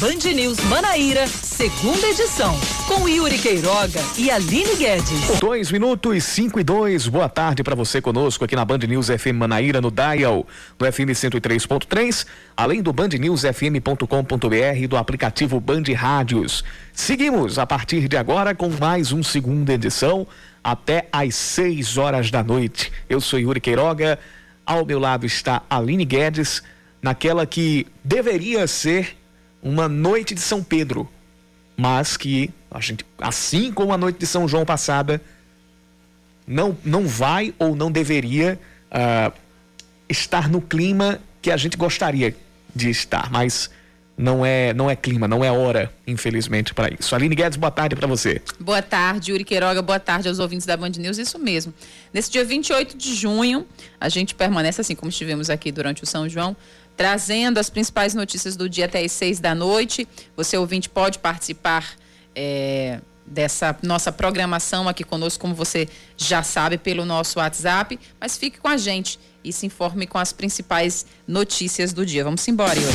Band News Manaíra, segunda edição, com Yuri Queiroga e Aline Guedes. Dois minutos, cinco e dois. Boa tarde para você conosco aqui na Band News FM Manaíra, no Dial, do FM 103.3, além do bandnewsfm.com.br e do aplicativo Band Rádios. Seguimos a partir de agora com mais um segunda edição, até às seis horas da noite. Eu sou Yuri Queiroga, ao meu lado está Aline Guedes, naquela que deveria ser uma noite de São Pedro, mas que a gente, assim como a noite de São João passada, não, não vai ou não deveria uh, estar no clima que a gente gostaria de estar, mas não é não é clima, não é hora, infelizmente, para isso. Aline Guedes, boa tarde para você. Boa tarde, Yuri Queiroga, boa tarde aos ouvintes da Band News, isso mesmo. Nesse dia 28 de junho, a gente permanece assim como estivemos aqui durante o São João, trazendo as principais notícias do dia até as seis da noite. Você, ouvinte, pode participar é, dessa nossa programação aqui conosco, como você já sabe, pelo nosso WhatsApp. Mas fique com a gente e se informe com as principais notícias do dia. Vamos embora, Yuri.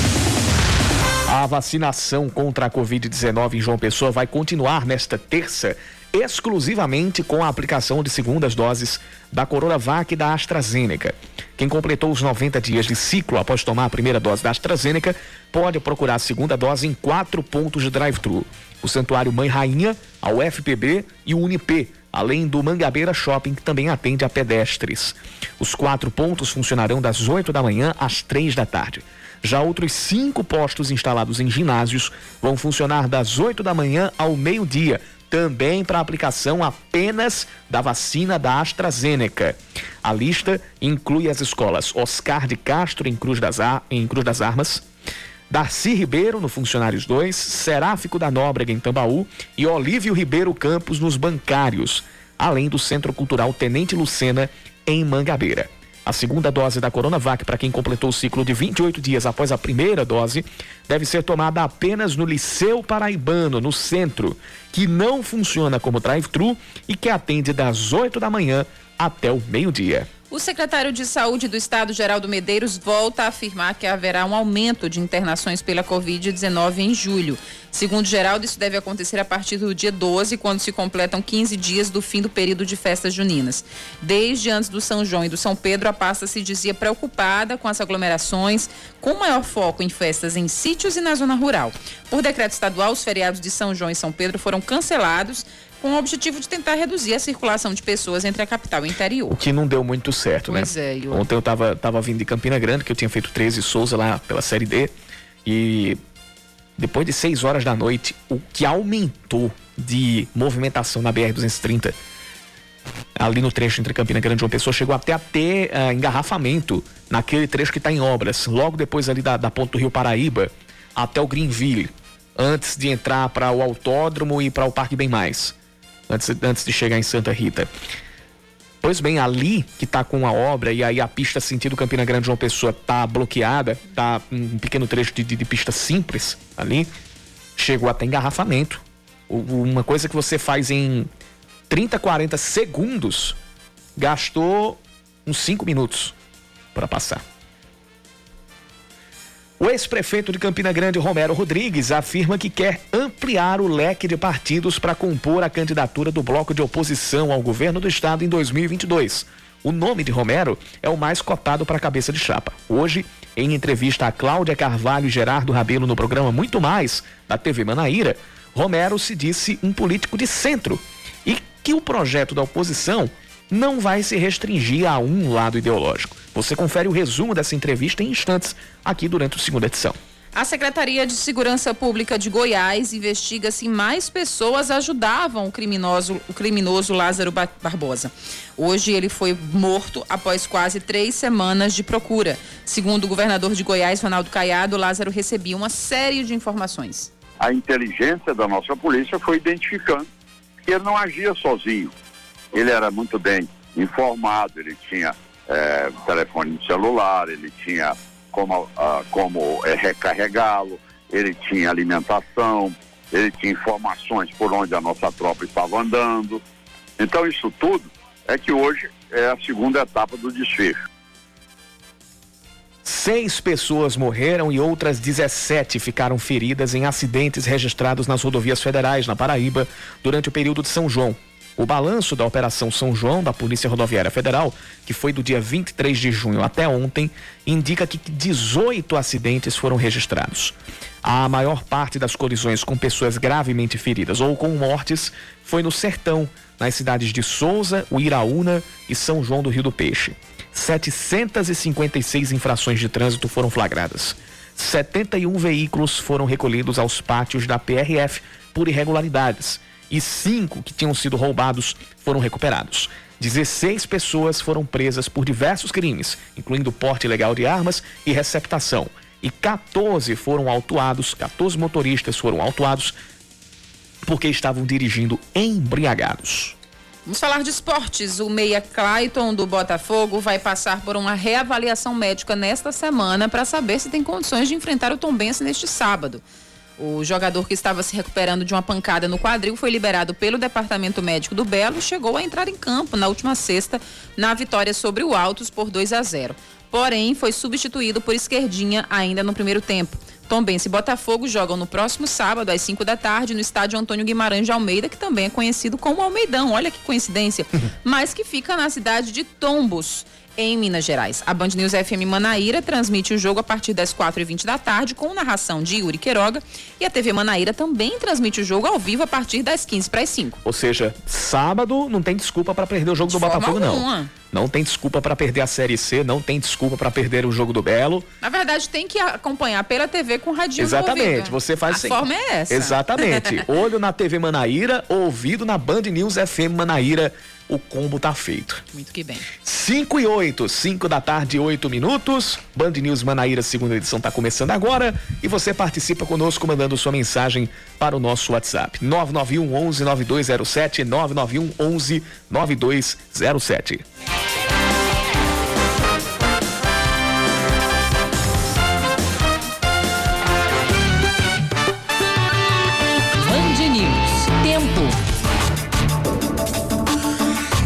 A vacinação contra a Covid-19 em João Pessoa vai continuar nesta terça exclusivamente com a aplicação de segundas doses da Coronavac e da AstraZeneca. Quem completou os 90 dias de ciclo após tomar a primeira dose da AstraZeneca pode procurar a segunda dose em quatro pontos de drive-thru: o Santuário Mãe Rainha, a UFPB e o Unip, além do Mangabeira Shopping, que também atende a pedestres. Os quatro pontos funcionarão das 8 da manhã às 3 da tarde. Já outros cinco postos instalados em ginásios vão funcionar das 8 da manhã ao meio-dia também para aplicação apenas da vacina da AstraZeneca. A lista inclui as escolas Oscar de Castro em Cruz das, Ar em Cruz das Armas, Darcy Ribeiro no Funcionários 2, Seráfico da Nóbrega em Tambaú e Olívio Ribeiro Campos nos Bancários, além do Centro Cultural Tenente Lucena em Mangabeira. A segunda dose da Coronavac para quem completou o ciclo de 28 dias após a primeira dose deve ser tomada apenas no Liceu Paraibano, no centro, que não funciona como drive-thru e que atende das 8 da manhã até o meio-dia. O secretário de Saúde do Estado, Geraldo Medeiros, volta a afirmar que haverá um aumento de internações pela Covid-19 em julho. Segundo Geraldo, isso deve acontecer a partir do dia 12, quando se completam 15 dias do fim do período de festas juninas. Desde antes do São João e do São Pedro, a pasta se dizia preocupada com as aglomerações, com maior foco em festas em sítios e na zona rural. Por decreto estadual, os feriados de São João e São Pedro foram cancelados com o objetivo de tentar reduzir a circulação de pessoas entre a capital e o interior. O que não deu muito certo, pois né? É, eu... Ontem eu estava tava vindo de Campina Grande, que eu tinha feito 13 Souza lá pela Série D, e depois de 6 horas da noite, o que aumentou de movimentação na BR-230 ali no trecho entre Campina Grande e João Pessoa, chegou até a ter uh, engarrafamento naquele trecho que está em obras, logo depois ali da, da ponte do Rio Paraíba até o Greenville, antes de entrar para o autódromo e para o Parque Bem Mais antes, antes de chegar em Santa Rita. Pois bem, ali que está com a obra e aí a pista sentido Campina Grande João Pessoa tá bloqueada, tá um pequeno trecho de, de, de pista simples ali, chegou até engarrafamento. Uma coisa que você faz em 30, 40 segundos, gastou uns 5 minutos para passar. O ex-prefeito de Campina Grande, Romero Rodrigues, afirma que quer ampliar o leque de partidos para compor a candidatura do bloco de oposição ao governo do estado em 2022. O nome de Romero é o mais cotado para a cabeça de chapa. Hoje, em entrevista a Cláudia Carvalho e Gerardo Rabelo no programa Muito Mais, da TV Manaíra, Romero se disse um político de centro e que o projeto da oposição não vai se restringir a um lado ideológico. Você confere o resumo dessa entrevista em instantes, aqui durante a segunda edição. A Secretaria de Segurança Pública de Goiás investiga se mais pessoas ajudavam o criminoso, o criminoso Lázaro Barbosa. Hoje ele foi morto após quase três semanas de procura. Segundo o governador de Goiás, Ronaldo Caiado, Lázaro recebia uma série de informações. A inteligência da nossa polícia foi identificando que ele não agia sozinho ele era muito bem informado, ele tinha é, telefone celular, ele tinha como, ah, como é, recarregá-lo, ele tinha alimentação, ele tinha informações por onde a nossa tropa estava andando. Então, isso tudo é que hoje é a segunda etapa do desfecho. Seis pessoas morreram e outras 17 ficaram feridas em acidentes registrados nas rodovias federais na Paraíba durante o período de São João. O balanço da Operação São João da Polícia Rodoviária Federal, que foi do dia 23 de junho até ontem, indica que 18 acidentes foram registrados. A maior parte das colisões com pessoas gravemente feridas ou com mortes foi no Sertão, nas cidades de Souza, Uiraúna e São João do Rio do Peixe. 756 infrações de trânsito foram flagradas. 71 veículos foram recolhidos aos pátios da PRF por irregularidades e cinco que tinham sido roubados foram recuperados. 16 pessoas foram presas por diversos crimes, incluindo porte ilegal de armas e receptação. E 14 foram autuados, 14 motoristas foram autuados porque estavam dirigindo embriagados. Vamos falar de esportes. O meia Clayton do Botafogo vai passar por uma reavaliação médica nesta semana para saber se tem condições de enfrentar o Tombense neste sábado. O jogador que estava se recuperando de uma pancada no quadril foi liberado pelo Departamento Médico do Belo e chegou a entrar em campo na última sexta na vitória sobre o Altos por 2 a 0. Porém, foi substituído por Esquerdinha ainda no primeiro tempo. Tombense e Botafogo jogam no próximo sábado, às 5 da tarde, no estádio Antônio Guimarães de Almeida, que também é conhecido como Almeidão. Olha que coincidência. mas que fica na cidade de Tombos em Minas Gerais. A Band News FM Manaíra transmite o jogo a partir das 4h20 da tarde, com narração de Yuri Queiroga. E a TV Manaíra também transmite o jogo ao vivo a partir das 15 para as 5. Ou seja, sábado não tem desculpa para perder o jogo de do Botafogo, alguma. não. Não tem desculpa para perder a Série C, não tem desculpa para perder o jogo do Belo. Na verdade, tem que acompanhar pela TV com radinho Exatamente, você faz A assim. forma é essa. Exatamente. Olho na TV Manaíra, ouvido na Band News FM Manaíra o combo tá feito. Muito que bem. 5 e 8, 5 da tarde, 8 minutos. Band News Manaíra, segunda edição, tá começando agora. E você participa conosco mandando sua mensagem para o nosso WhatsApp. 991 11 9207, 991 11 9207.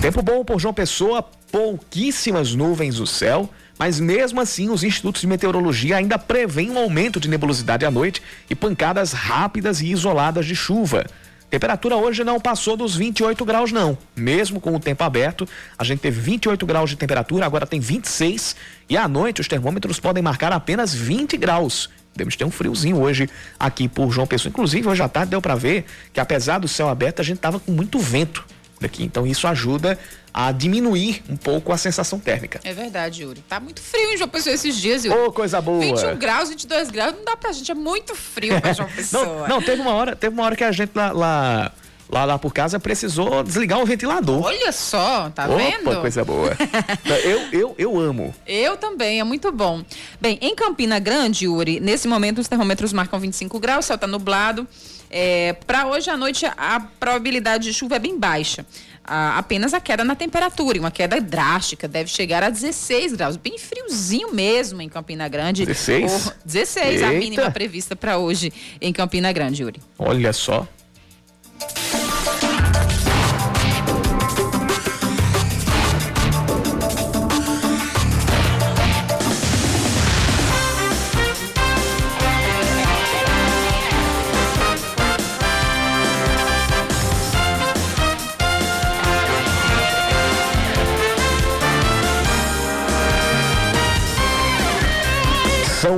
Tempo bom por João Pessoa, pouquíssimas nuvens no céu, mas mesmo assim os institutos de meteorologia ainda prevêem um aumento de nebulosidade à noite e pancadas rápidas e isoladas de chuva. Temperatura hoje não passou dos 28 graus, não. Mesmo com o tempo aberto, a gente teve 28 graus de temperatura, agora tem 26. E à noite os termômetros podem marcar apenas 20 graus. Devemos ter um friozinho hoje aqui por João Pessoa. Inclusive, hoje à tarde deu para ver que apesar do céu aberto, a gente tava com muito vento daqui. Então isso ajuda a diminuir um pouco a sensação térmica. É verdade, Yuri. Tá muito frio em João Pessoa esses dias, Yuri. Ô, oh, coisa boa. 21 graus, 22 graus, não dá pra gente, é muito frio pra João Pessoa. não, não, teve uma hora, teve uma hora que a gente lá, lá lá, lá por casa precisou desligar o ventilador. Olha só, tá Opa, vendo? coisa boa. eu, eu, eu amo. Eu também, é muito bom. Bem, em Campina Grande, Yuri, nesse momento os termômetros marcam 25 graus, o céu tá nublado. É, para hoje à noite a probabilidade de chuva é bem baixa apenas a queda na temperatura, uma queda drástica, deve chegar a 16 graus, bem friozinho mesmo em Campina Grande. 16? 16 Eita. a mínima prevista para hoje em Campina Grande, Yuri. Olha só.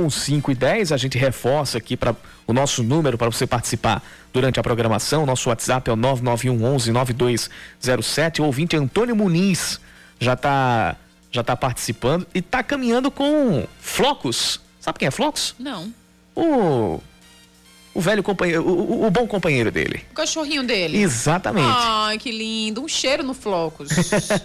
São 5 e 10, a gente reforça aqui para o nosso número para você participar durante a programação. Nosso WhatsApp é o 991 11 9207. O ouvinte Antônio Muniz já está já tá participando e está caminhando com Flocos. Sabe quem é Flocos? Não. O o velho companheiro, o, o, bom companheiro dele. O cachorrinho dele. Exatamente. Ai, que lindo. Um cheiro no Flocos.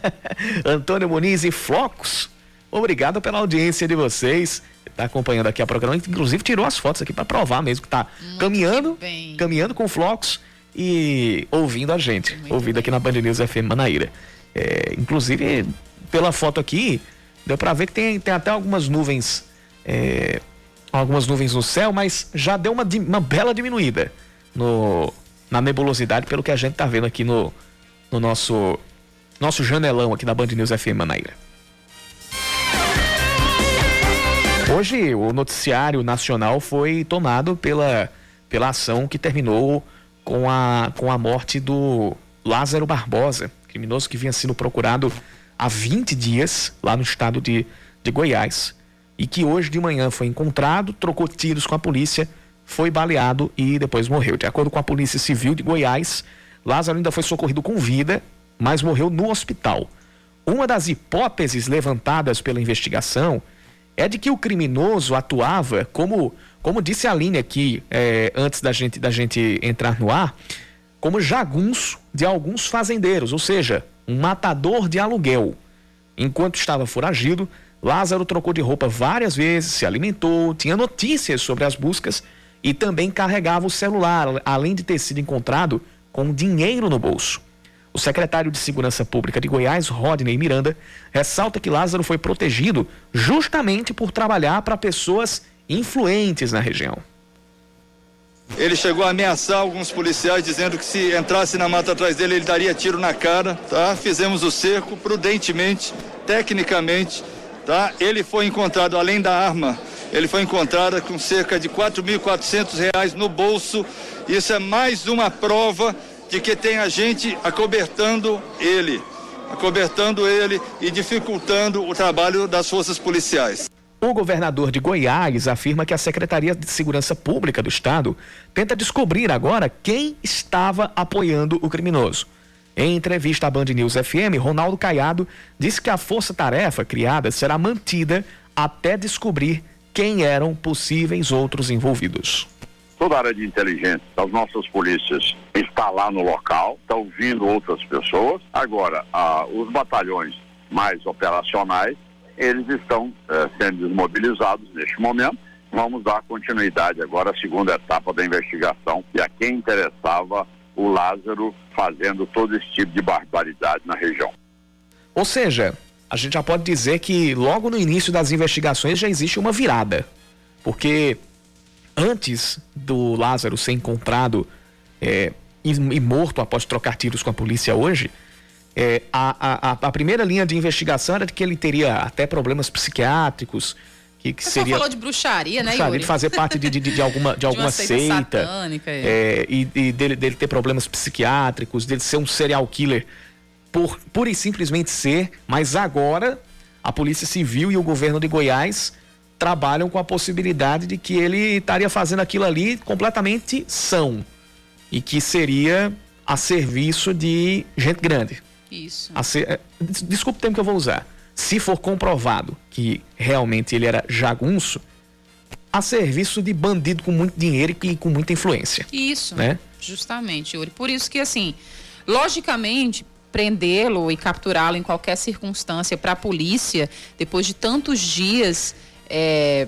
Antônio Muniz e Flocos, obrigado pela audiência de vocês está acompanhando aqui a programa, inclusive tirou as fotos aqui para provar mesmo que está caminhando, caminhando com flocos e ouvindo a gente, Muito ouvindo bem. aqui na Band News FM Manaíra. É, inclusive, pela foto aqui, deu para ver que tem, tem até algumas nuvens, é, algumas nuvens no céu, mas já deu uma, uma bela diminuída no, na nebulosidade, pelo que a gente está vendo aqui no, no nosso, nosso janelão aqui na Band News FM Manaíra. Hoje o noticiário nacional foi tomado pela, pela ação que terminou com a, com a morte do Lázaro Barbosa, criminoso que vinha sendo procurado há 20 dias lá no estado de, de Goiás e que hoje de manhã foi encontrado, trocou tiros com a polícia, foi baleado e depois morreu. De acordo com a Polícia Civil de Goiás, Lázaro ainda foi socorrido com vida, mas morreu no hospital. Uma das hipóteses levantadas pela investigação é de que o criminoso atuava como, como disse a linha aqui é, antes da gente, da gente entrar no ar, como jagunço de alguns fazendeiros, ou seja, um matador de aluguel. Enquanto estava foragido, Lázaro trocou de roupa várias vezes, se alimentou, tinha notícias sobre as buscas e também carregava o celular, além de ter sido encontrado com dinheiro no bolso. O secretário de Segurança Pública de Goiás, Rodney Miranda, ressalta que Lázaro foi protegido justamente por trabalhar para pessoas influentes na região. Ele chegou a ameaçar alguns policiais dizendo que se entrasse na mata atrás dele ele daria tiro na cara, tá? Fizemos o cerco prudentemente, tecnicamente, tá? Ele foi encontrado além da arma, ele foi encontrado com cerca de R$ 4.400 no bolso. Isso é mais uma prova de que tem a gente acobertando ele, acobertando ele e dificultando o trabalho das forças policiais. O governador de Goiás afirma que a Secretaria de Segurança Pública do Estado tenta descobrir agora quem estava apoiando o criminoso. Em entrevista à Band News FM, Ronaldo Caiado disse que a força-tarefa criada será mantida até descobrir quem eram possíveis outros envolvidos toda a área de inteligência das nossas polícias está lá no local, está ouvindo outras pessoas. Agora, os batalhões mais operacionais, eles estão eh, sendo desmobilizados neste momento. Vamos dar continuidade agora à segunda etapa da investigação e a quem interessava o Lázaro fazendo todo esse tipo de barbaridade na região. Ou seja, a gente já pode dizer que logo no início das investigações já existe uma virada. Porque antes do Lázaro ser encontrado é, e, e, morto após trocar tiros com a polícia hoje, é, a, a, a, primeira linha de investigação era de que ele teria até problemas psiquiátricos, que, que seria falou de bruxaria, né, bruxaria, Yuri? de fazer parte de, de, de alguma, de, de alguma seita, seita satânica, é. é, e, e dele, dele ter problemas psiquiátricos, dele ser um serial killer por pura e simplesmente ser, mas agora a Polícia Civil e o governo de Goiás trabalham com a possibilidade de que ele estaria fazendo aquilo ali completamente são e que seria a serviço de gente grande. Isso. Ser, é, desculpa o termo que eu vou usar. Se for comprovado que realmente ele era jagunço, a serviço de bandido com muito dinheiro e com muita influência. Isso. Né? Justamente, Yuri. Por isso que, assim, logicamente, prendê-lo e capturá-lo em qualquer circunstância para a polícia, depois de tantos dias é,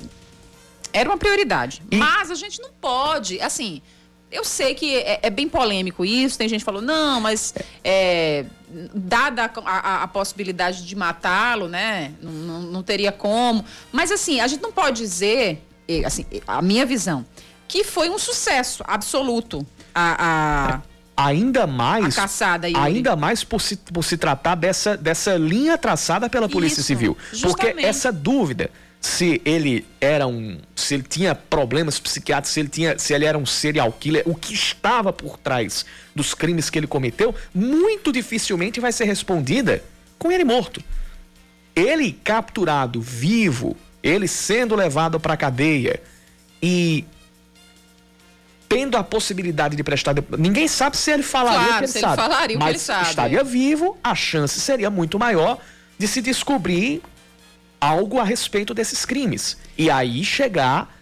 era uma prioridade. E... Mas a gente não pode, assim, eu sei que é, é, bem polêmico isso, tem gente que falou, não, mas é, dada a, a, a, possibilidade de matá-lo, né, não, não, não, teria como. Mas assim, a gente não pode dizer, assim, a minha visão, que foi um sucesso absoluto a, a ainda mais caçada ainda mais por se, por se tratar dessa, dessa linha traçada pela Polícia Isso, Civil. Justamente. Porque essa dúvida se ele era um, se ele tinha problemas psiquiátricos, se ele tinha, se ele era um serial killer, o que estava por trás dos crimes que ele cometeu, muito dificilmente vai ser respondida com ele morto. Ele capturado vivo, ele sendo levado para a cadeia e tendo a possibilidade de prestar ninguém sabe se ele falaria claro, o que ele se sabe, ele falaria o mas que ele sabe. estaria vivo, a chance seria muito maior de se descobrir algo a respeito desses crimes. E aí chegar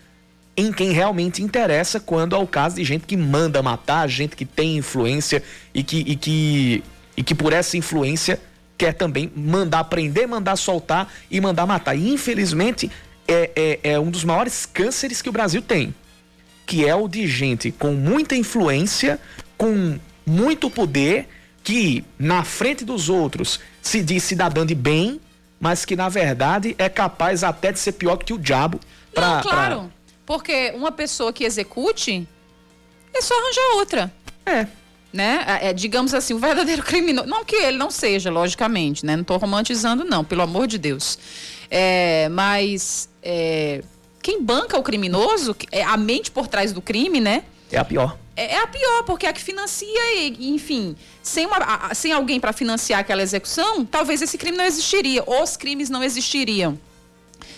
em quem realmente interessa quando é o caso de gente que manda matar, gente que tem influência e que, e que, e que por essa influência quer também mandar prender, mandar soltar e mandar matar. E infelizmente é, é, é um dos maiores cânceres que o Brasil tem, que é o de gente com muita influência, com muito poder, que na frente dos outros se diz cidadã de bem, mas que na verdade é capaz até de ser pior que o diabo. Pra, Não, claro. Pra... Porque uma pessoa que execute é só arranjar outra. É. né? É, digamos assim, o verdadeiro criminoso. Não que ele não seja, logicamente, né? Não estou romantizando, não, pelo amor de Deus. É, mas é, quem banca o criminoso, é a mente por trás do crime, né? É a pior. É, é a pior, porque é a que financia, e, enfim, sem, uma, a, sem alguém para financiar aquela execução, talvez esse crime não existiria, os crimes não existiriam.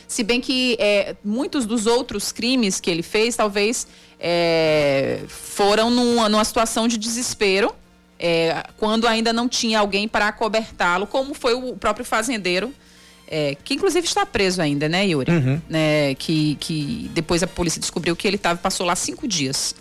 Se bem que é, muitos dos outros crimes que ele fez, talvez é, foram numa, numa situação de desespero, é, quando ainda não tinha alguém para acobertá-lo, como foi o próprio fazendeiro, é, que inclusive está preso ainda, né, Yuri? Uhum. Né, que, que depois a polícia descobriu que ele tava, passou lá cinco dias.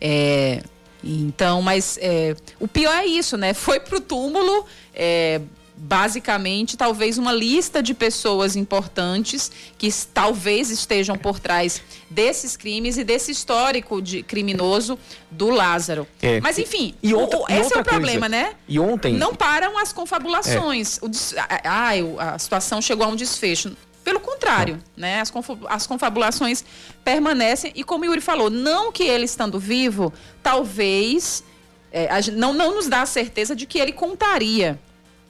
É, então, mas é, o pior é isso, né? Foi pro túmulo, é, basicamente, talvez uma lista de pessoas importantes que talvez estejam por trás desses crimes e desse histórico de criminoso do Lázaro. É. Mas enfim, e, outra, o, esse é o problema, coisa. né? E ontem não param as confabulações. É. O, a, a situação chegou a um desfecho. Pelo contrário, né? As, as confabulações permanecem e como o Yuri falou, não que ele estando vivo, talvez é, não, não nos dá a certeza de que ele contaria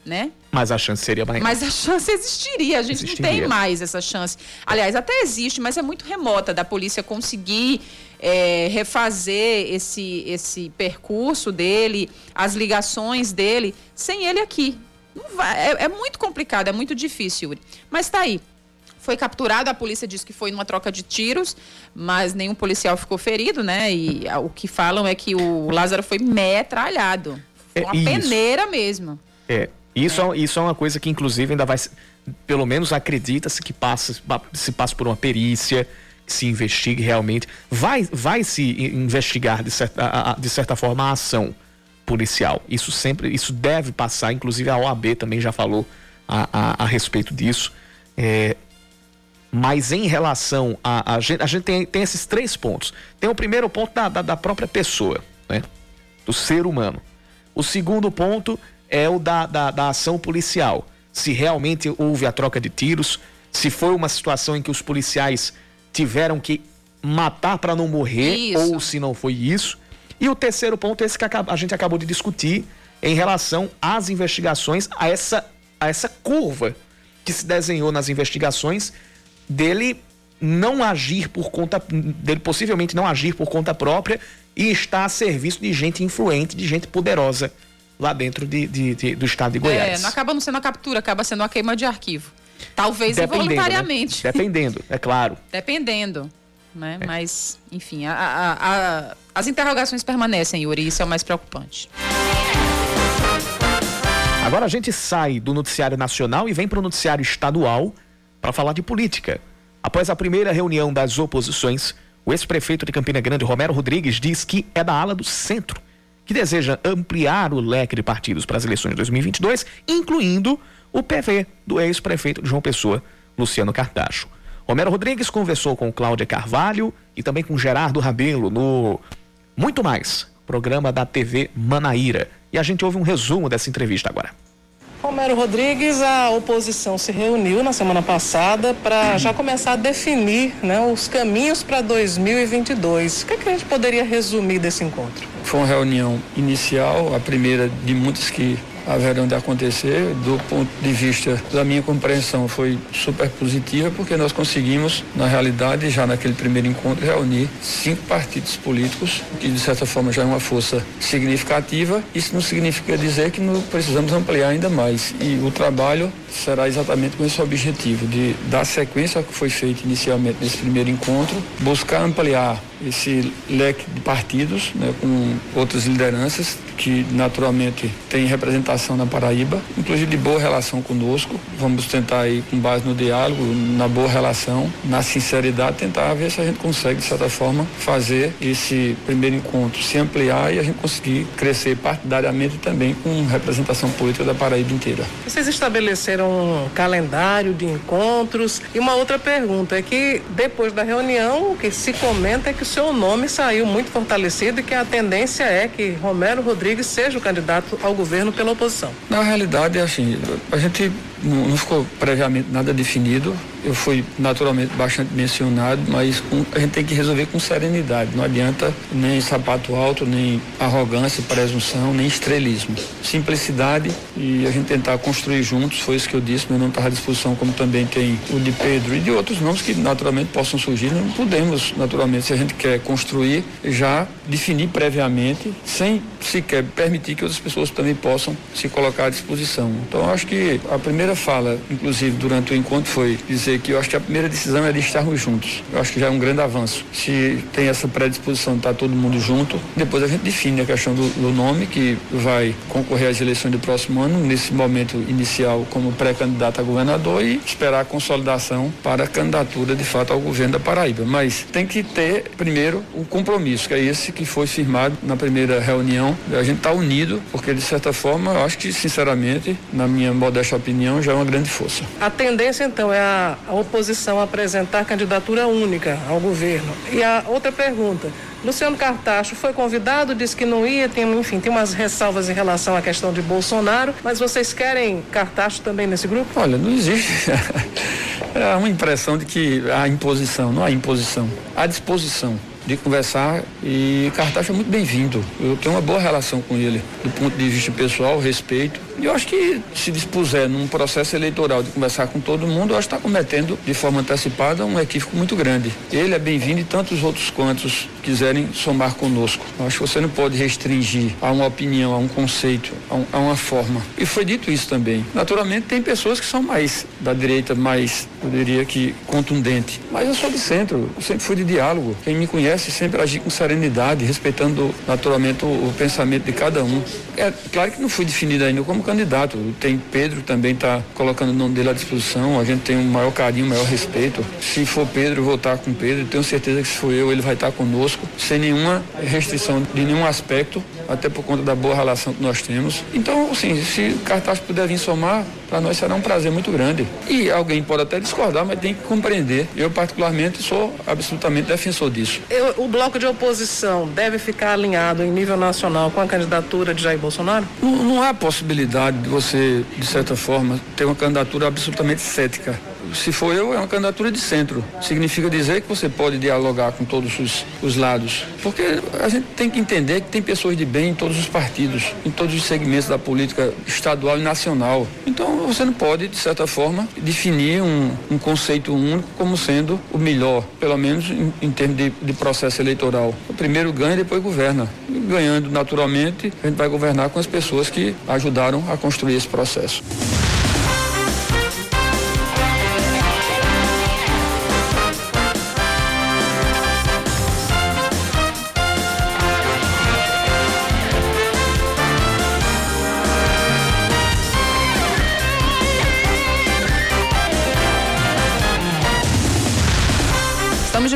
né? Mas a chance seria maior. Mas a chance existiria, a gente existiria. não tem mais essa chance. Aliás, até existe, mas é muito remota da polícia conseguir é, refazer esse, esse percurso dele, as ligações dele, sem ele aqui. Vai, é, é, muito complicado, é muito difícil, Yuri. Mas tá aí. Foi capturado, a polícia disse que foi numa troca de tiros, mas nenhum policial ficou ferido, né? E o que falam é que o Lázaro foi metralhado. Foi uma é peneira mesmo. É, isso é. isso é uma coisa que, inclusive, ainda vai. Pelo menos acredita-se que passa, se passa por uma perícia, que se investigue realmente. Vai, vai se investigar, de certa, de certa forma, a ação policial. Isso sempre. Isso deve passar, inclusive a OAB também já falou a, a, a respeito disso. É, mas em relação a. A gente, a gente tem, tem esses três pontos. Tem o primeiro ponto da, da, da própria pessoa, né? Do ser humano. O segundo ponto é o da, da, da ação policial. Se realmente houve a troca de tiros, se foi uma situação em que os policiais tiveram que matar para não morrer, isso. ou se não foi isso. E o terceiro ponto é esse que a gente acabou de discutir em relação às investigações, a essa, a essa curva que se desenhou nas investigações dele não agir por conta, dele possivelmente não agir por conta própria e estar a serviço de gente influente, de gente poderosa lá dentro de, de, de, do estado de Goiás. É, não acaba não sendo a captura, acaba sendo uma queima de arquivo. Talvez Dependendo, né? involuntariamente. Né? Dependendo, é claro. Dependendo. Né? É. Mas, enfim, a, a, a, as interrogações permanecem, Yuri, isso é o mais preocupante. Agora a gente sai do noticiário nacional e vem para o noticiário estadual para falar de política. Após a primeira reunião das oposições, o ex-prefeito de Campina Grande, Romero Rodrigues, diz que é da ala do centro que deseja ampliar o leque de partidos para as eleições de 2022, incluindo o PV do ex-prefeito de João Pessoa, Luciano Cartacho. Romero Rodrigues conversou com Cláudia Carvalho e também com Gerardo Rabelo no Muito Mais, programa da TV Manaíra. E a gente ouve um resumo dessa entrevista agora. Romero Rodrigues, a oposição se reuniu na semana passada para já começar a definir né, os caminhos para 2022. O que, é que a gente poderia resumir desse encontro? Foi uma reunião inicial, a primeira de muitas que haverão de acontecer. Do ponto de vista da minha compreensão, foi super positiva, porque nós conseguimos, na realidade, já naquele primeiro encontro, reunir cinco partidos políticos, que de certa forma já é uma força significativa. Isso não significa dizer que não precisamos ampliar ainda mais. E o trabalho será exatamente com esse objetivo, de dar sequência ao que foi feito inicialmente nesse primeiro encontro, buscar ampliar esse leque de partidos, né, com outras lideranças que naturalmente têm representação na Paraíba, inclusive de boa relação conosco. Vamos tentar aí, com base no diálogo, na boa relação, na sinceridade, tentar ver se a gente consegue, de certa forma, fazer esse primeiro encontro se ampliar e a gente conseguir crescer partidariamente também com representação política da Paraíba inteira. Vocês estabeleceram um calendário de encontros e uma outra pergunta é que depois da reunião o que se comenta é que seu nome saiu muito fortalecido e que a tendência é que Romero Rodrigues seja o candidato ao governo pela oposição. Na realidade, é assim, a gente não, não, ficou previamente nada definido. Eu fui naturalmente bastante mencionado, mas a gente tem que resolver com serenidade. Não adianta nem sapato alto, nem arrogância, presunção, nem estrelismo. Simplicidade e a gente tentar construir juntos, foi isso que eu disse, meu nome está à disposição, como também tem o de Pedro e de outros nomes que naturalmente possam surgir. Não podemos, naturalmente, se a gente quer construir, já definir previamente, sem sequer permitir que outras pessoas também possam se colocar à disposição. Então, acho que a primeira fala, inclusive durante o encontro, foi dizer que eu acho que a primeira decisão é de estarmos juntos. Eu acho que já é um grande avanço. Se tem essa predisposição de estar todo mundo junto, depois a gente define a questão do, do nome que vai concorrer às eleições do próximo ano, nesse momento inicial como pré-candidato a governador e esperar a consolidação para a candidatura de fato ao governo da Paraíba. Mas tem que ter primeiro o compromisso, que é esse que foi firmado na primeira reunião. A gente está unido, porque de certa forma, eu acho que sinceramente, na minha modesta opinião, já é uma grande força. A tendência então é a, oposição apresentar candidatura única ao governo. E a outra pergunta, Luciano Cartacho foi convidado, disse que não ia, tem, enfim, tem umas ressalvas em relação à questão de Bolsonaro, mas vocês querem Cartacho também nesse grupo? Olha, não existe. É uma impressão de que há imposição, não há imposição, há disposição de conversar e Cartacho é muito bem-vindo. Eu tenho uma boa relação com ele, do ponto de vista pessoal, respeito. E eu acho que se dispuser num processo eleitoral de conversar com todo mundo, eu acho que está cometendo de forma antecipada um equívoco muito grande. Ele é bem-vindo e tantos outros quantos quiserem somar conosco. Eu acho que você não pode restringir a uma opinião, a um conceito, a, um, a uma forma. E foi dito isso também. Naturalmente tem pessoas que são mais da direita, mais, eu diria que contundente. Mas eu sou de centro, eu sempre fui de diálogo. Quem me conhece sempre agi com serenidade, respeitando naturalmente o, o pensamento de cada um. É claro que não fui definido ainda como candidato. Tem Pedro também está colocando o nome dele à disposição. A gente tem um maior carinho, um maior respeito. Se for Pedro, vou estar com Pedro. Tenho certeza que se for eu, ele vai estar conosco, sem nenhuma restrição de nenhum aspecto, até por conta da boa relação que nós temos. Então, assim, se o cartaz puder vir somar, para nós será um prazer muito grande. E alguém pode até discordar, mas tem que compreender. Eu, particularmente, sou absolutamente defensor disso. Eu, o bloco de oposição deve ficar alinhado em nível nacional com a candidatura de Jair Bolsonaro? Não, não há possibilidade possibilidade de você, de certa forma, ter uma candidatura absolutamente cética. Se for eu, é uma candidatura de centro. Significa dizer que você pode dialogar com todos os, os lados. Porque a gente tem que entender que tem pessoas de bem em todos os partidos, em todos os segmentos da política estadual e nacional. Então você não pode, de certa forma, definir um, um conceito único como sendo o melhor, pelo menos em, em termos de, de processo eleitoral. O primeiro ganha e depois governa. E ganhando naturalmente, a gente vai governar com as pessoas que ajudaram a construir esse processo.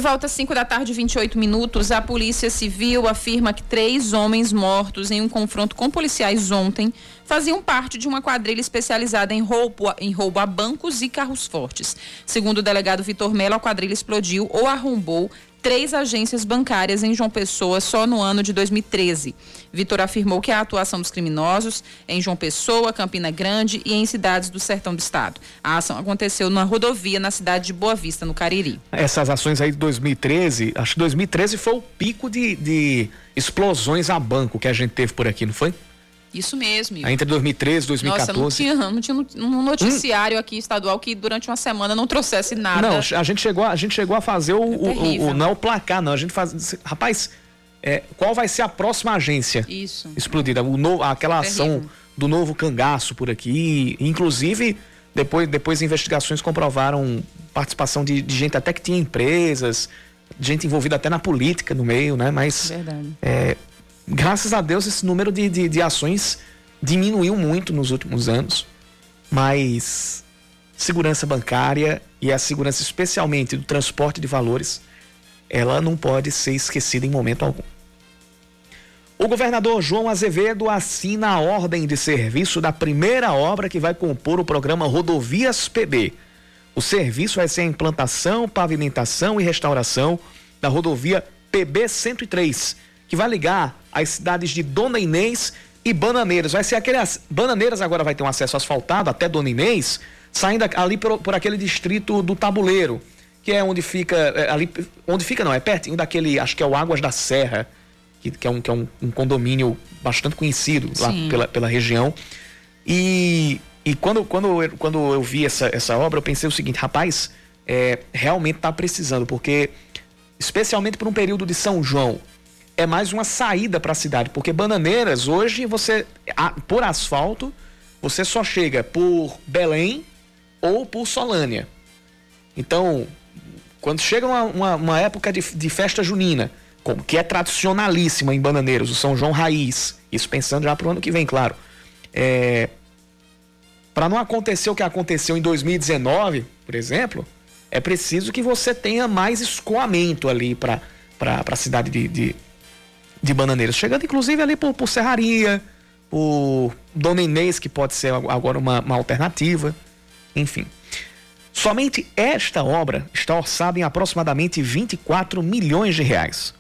Volta às 5 da tarde, 28 minutos. A Polícia Civil afirma que três homens mortos em um confronto com policiais ontem faziam parte de uma quadrilha especializada em roubo, em roubo a bancos e carros fortes. Segundo o delegado Vitor Mello, a quadrilha explodiu ou arrombou três agências bancárias em João Pessoa só no ano de 2013. Vitor afirmou que a atuação dos criminosos em João Pessoa, Campina Grande e em cidades do sertão do estado. A ação aconteceu na rodovia na cidade de Boa Vista, no Cariri. Essas ações aí de 2013, acho que 2013 foi o pico de, de explosões a banco que a gente teve por aqui, não foi? Isso mesmo. Entre 2013 e 2014. Nossa, não tinha, não tinha um noticiário hum. aqui estadual que durante uma semana não trouxesse nada. Não, a gente chegou, a gente chegou a fazer o, é o, o, não é o placar, não. A gente faz, rapaz, é, qual vai ser a próxima agência Isso. explodida? O no, aquela ação do novo cangaço por aqui, inclusive depois depois investigações comprovaram participação de, de gente até que tinha empresas, gente envolvida até na política no meio, né? Mas Verdade. É, graças a Deus esse número de, de, de ações diminuiu muito nos últimos anos, mas segurança bancária e a segurança especialmente do transporte de valores, ela não pode ser esquecida em momento algum. O governador João Azevedo assina a ordem de serviço da primeira obra que vai compor o programa Rodovias PB. O serviço vai ser a implantação, pavimentação e restauração da rodovia PB 103, que vai ligar as cidades de Dona Inês e Bananeiras. Vai ser aquele. Bananeiras agora vai ter um acesso asfaltado até Dona Inês, saindo ali por, por aquele distrito do Tabuleiro, que é onde fica. É, ali, onde fica, não, é pertinho daquele. Acho que é o Águas da Serra, que, que é, um, que é um, um condomínio bastante conhecido lá pela, pela região. E, e quando, quando, eu, quando eu vi essa, essa obra, eu pensei o seguinte, rapaz, é, realmente está precisando, porque, especialmente por um período de São João, é mais uma saída para a cidade, porque Bananeiras, hoje, você, por asfalto, você só chega por Belém ou por Solânia. Então, quando chega uma, uma, uma época de, de, festa junina, como que é tradicionalíssima em Bananeiros, o São João Raiz, isso pensando já para o ano que vem, claro. É, para não acontecer o que aconteceu em 2019, por exemplo, é preciso que você tenha mais escoamento ali para a cidade de, de, de, Bananeiros, chegando inclusive ali por, por Serraria, por Dona Inês, que pode ser agora uma, uma alternativa, enfim. Somente esta obra está orçada em aproximadamente 24 milhões de reais.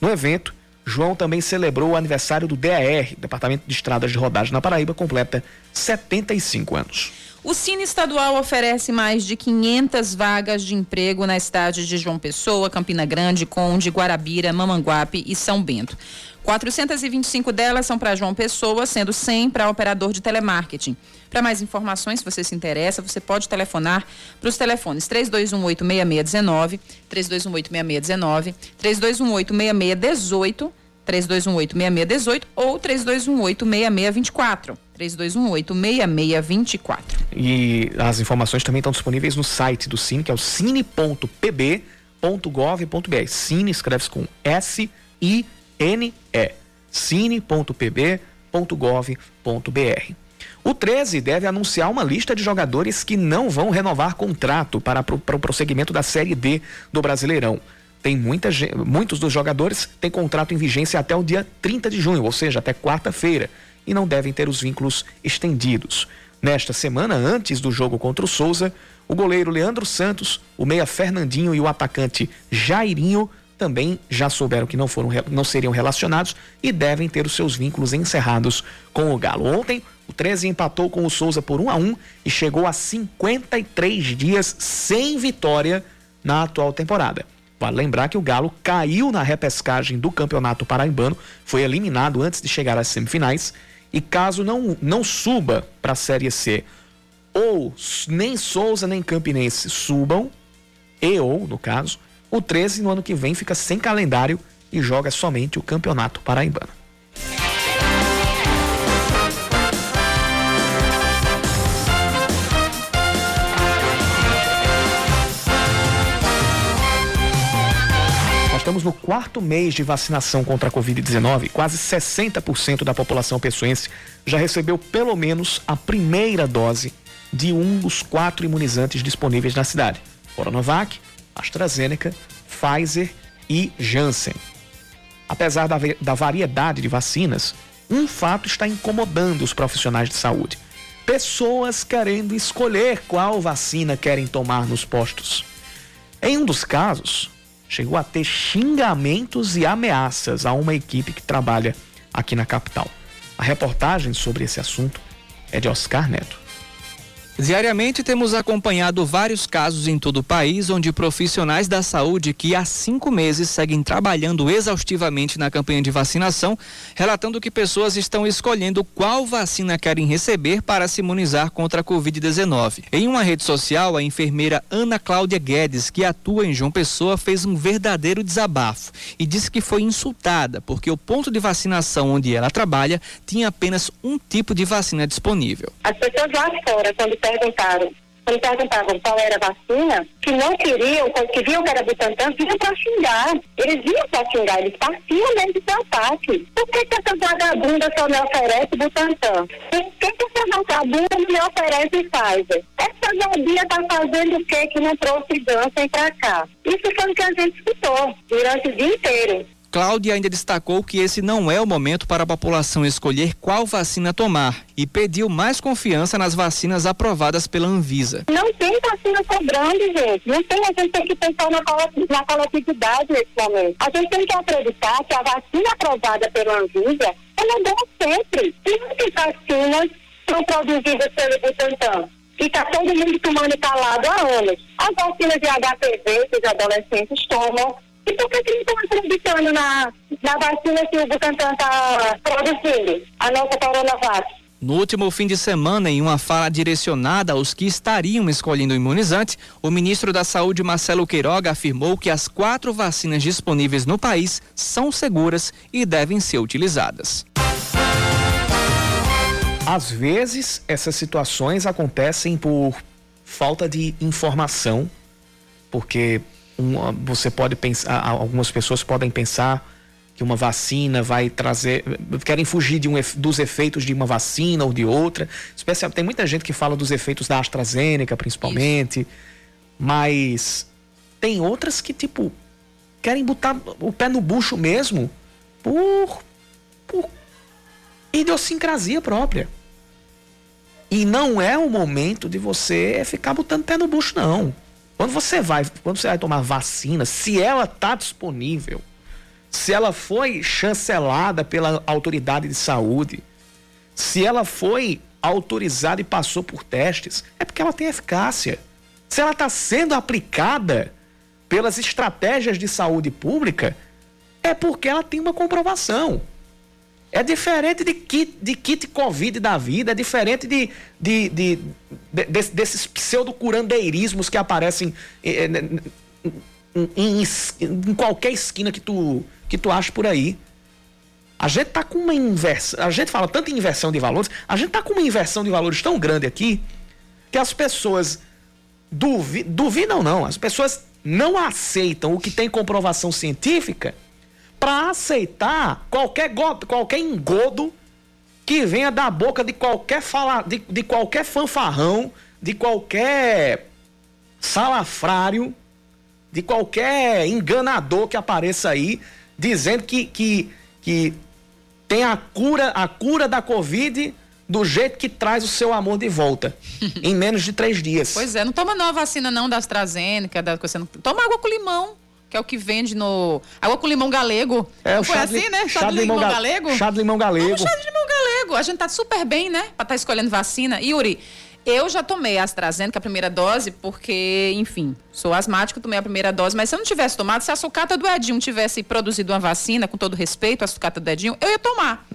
No evento, João também celebrou o aniversário do DAR, Departamento de Estradas de Rodagem na Paraíba, completa 75 anos. O Cine Estadual oferece mais de 500 vagas de emprego nas cidades de João Pessoa, Campina Grande, Conde, Guarabira, Mamanguape e São Bento. 425 delas são para João Pessoa, sendo 100 para operador de telemarketing. Para mais informações, se você se interessa, você pode telefonar para os telefones 3218-6619, 3218-6619, 3218-6618, 3218-6618 ou 3218-6624. 3218-6624. E as informações também estão disponíveis no site do Cine, que é o cine.pb.gov.br. Cine escreve-se com S-I-N-E cine.pb.gov.br. O 13 deve anunciar uma lista de jogadores que não vão renovar contrato para, para o prosseguimento da Série D do Brasileirão. Tem muita, muitos dos jogadores têm contrato em vigência até o dia 30 de junho, ou seja, até quarta-feira, e não devem ter os vínculos estendidos. Nesta semana, antes do jogo contra o Souza, o goleiro Leandro Santos, o meia Fernandinho e o atacante Jairinho também já souberam que não, foram, não seriam relacionados e devem ter os seus vínculos encerrados com o Galo. Ontem, o 13 empatou com o Souza por 1 a 1 e chegou a 53 dias sem vitória na atual temporada. Vale lembrar que o Galo caiu na repescagem do Campeonato Paraibano, foi eliminado antes de chegar às semifinais e caso não, não suba para a Série C, ou nem Souza nem Campinense subam, e ou, no caso, o 13 no ano que vem fica sem calendário e joga somente o Campeonato Paraibano. Estamos no quarto mês de vacinação contra a Covid-19. Quase 60% da população pessoense já recebeu pelo menos a primeira dose de um dos quatro imunizantes disponíveis na cidade: Coronavac, AstraZeneca, Pfizer e Janssen. Apesar da, da variedade de vacinas, um fato está incomodando os profissionais de saúde. Pessoas querendo escolher qual vacina querem tomar nos postos. Em um dos casos, chegou a ter xingamentos e ameaças a uma equipe que trabalha aqui na capital. A reportagem sobre esse assunto é de Oscar Neto. Diariamente temos acompanhado vários casos em todo o país onde profissionais da saúde que há cinco meses seguem trabalhando exaustivamente na campanha de vacinação, relatando que pessoas estão escolhendo qual vacina querem receber para se imunizar contra a Covid-19. Em uma rede social, a enfermeira Ana Cláudia Guedes, que atua em João Pessoa, fez um verdadeiro desabafo e disse que foi insultada porque o ponto de vacinação onde ela trabalha tinha apenas um tipo de vacina disponível. As pessoas lá fora, quando perguntaram, quando perguntavam qual era a vacina, que não queriam, que viam que era Butantan, vinham para xingar. Eles vinham para xingar, eles partiam mesmo de ataque. Por que, que essa vagabunda só me oferece Butantan? Por que, que essa vagabunda me oferece Pfizer? Essa vagabunda está fazendo o que que não trouxe Janssen para cá? Isso foi o que a gente escutou durante o dia inteiro. Cláudia ainda destacou que esse não é o momento para a população escolher qual vacina tomar e pediu mais confiança nas vacinas aprovadas pela Anvisa. Não tem vacina sobrando, gente. Não tem, a gente tem que pensar na, na coletividade nesse momento. A gente tem que acreditar que a vacina aprovada pela Anvisa, ela é boa sempre. Muitas vacinas são produzidas pelo Butantan. E está todo mundo tomando calado há anos. As vacinas de HPV que os adolescentes tomam. E por que, que não estão acreditando na, na vacina que o Butantan está produzindo, a nossa Coronavac? No último fim de semana, em uma fala direcionada aos que estariam escolhendo o imunizante, o ministro da Saúde, Marcelo Queiroga, afirmou que as quatro vacinas disponíveis no país são seguras e devem ser utilizadas. Às vezes, essas situações acontecem por falta de informação, porque um, você pode pensar, algumas pessoas podem pensar que uma vacina vai trazer, querem fugir de um, dos efeitos de uma vacina ou de outra. Especial, tem muita gente que fala dos efeitos da AstraZeneca, principalmente, Isso. mas tem outras que tipo querem botar o pé no bucho mesmo por, por idiosincrasia própria. E não é o momento de você ficar botando pé no bucho, não. Quando você vai, quando você vai tomar vacina, se ela está disponível, se ela foi chancelada pela autoridade de saúde, se ela foi autorizada e passou por testes, é porque ela tem eficácia. Se ela está sendo aplicada pelas estratégias de saúde pública, é porque ela tem uma comprovação. É diferente de kit, de kit Covid da vida, é diferente de, de, de, de, de desses pseudocurandeirismos que aparecem em, em, em, em, qualquer esquina que tu, que tu acha por aí. A gente tá com uma inversão, a gente fala tanto em inversão de valores, a gente tá com uma inversão de valores tão grande aqui que as pessoas duvi, duvidam não, as pessoas não aceitam o que tem comprovação científica para aceitar qualquer, qualquer engodo que venha da boca de qualquer fala, de, de qualquer fanfarrão, de qualquer salafrário, de qualquer enganador que apareça aí, dizendo que, que, que tem a cura, a cura da Covid do jeito que traz o seu amor de volta, em menos de três dias. Pois é, não toma não a vacina não da AstraZeneca, da, toma água com limão que é o que vende no. Água com limão galego. É, o Foi assim, né? Chá, chá de limão, limão galego? Chá de limão galego. Vamos, chá de limão galego. A gente tá super bem, né? Pra estar tá escolhendo vacina. Yuri, eu já tomei a AstraZeneca, a primeira dose, porque, enfim, sou asmático, tomei a primeira dose, mas se eu não tivesse tomado, se a sucata do Edinho tivesse produzido uma vacina, com todo respeito, a sucata do Edinho, eu ia tomar.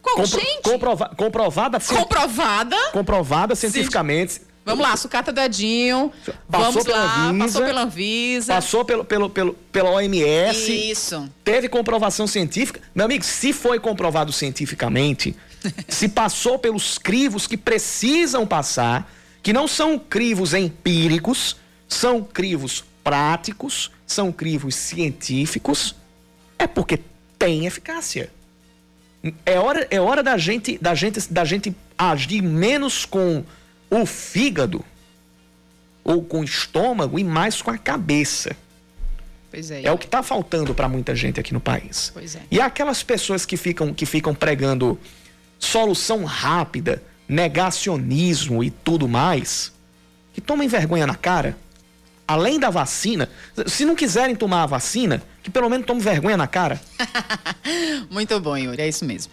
Qual, Compro, gente? Comprova, comprovada. Comprovada. Comprovada cientificamente. Vamos lá, sucata do Edinho. Passou Vamos pela lá, Anvisa, passou pela Anvisa. Passou pelo, pelo, pelo, pela OMS. Isso. Teve comprovação científica. Meu amigo, se foi comprovado cientificamente, se passou pelos crivos que precisam passar, que não são crivos empíricos, são crivos práticos, são crivos científicos, é porque tem eficácia. É hora, é hora da gente, da gente, da gente agir menos com o fígado ou com o estômago e mais com a cabeça. Pois é. É o que está faltando para muita gente aqui no país. Pois é. E aquelas pessoas que ficam, que ficam pregando solução rápida, negacionismo e tudo mais, que tomem vergonha na cara. Além da vacina, se não quiserem tomar a vacina, que pelo menos tomem vergonha na cara. Muito bom, Yuri, é isso mesmo.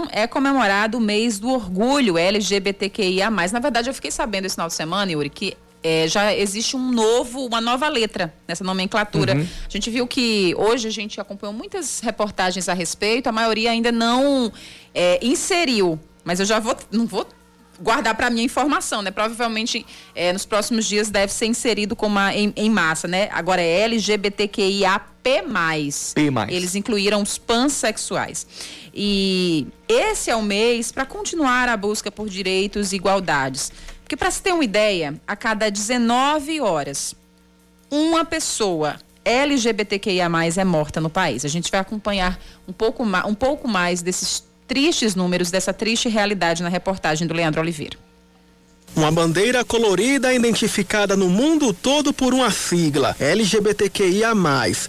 Junho é comemorado o mês do orgulho LGBTQIA. Na verdade, eu fiquei sabendo esse final de semana, Yuri, que é, já existe um novo, uma nova letra nessa nomenclatura. Uhum. A gente viu que hoje a gente acompanhou muitas reportagens a respeito, a maioria ainda não é, inseriu. Mas eu já vou, não vou guardar para minha informação, né? Provavelmente é, nos próximos dias deve ser inserido como em, em, massa, né? Agora é LGBTQIAP+. P+. Eles incluíram os pansexuais. E esse é o mês para continuar a busca por direitos e igualdades. Porque, para se ter uma ideia, a cada 19 horas, uma pessoa LGBTQIA é morta no país. A gente vai acompanhar um pouco, um pouco mais desses tristes números, dessa triste realidade na reportagem do Leandro Oliveira. Uma bandeira colorida identificada no mundo todo por uma sigla LGBTQIA+,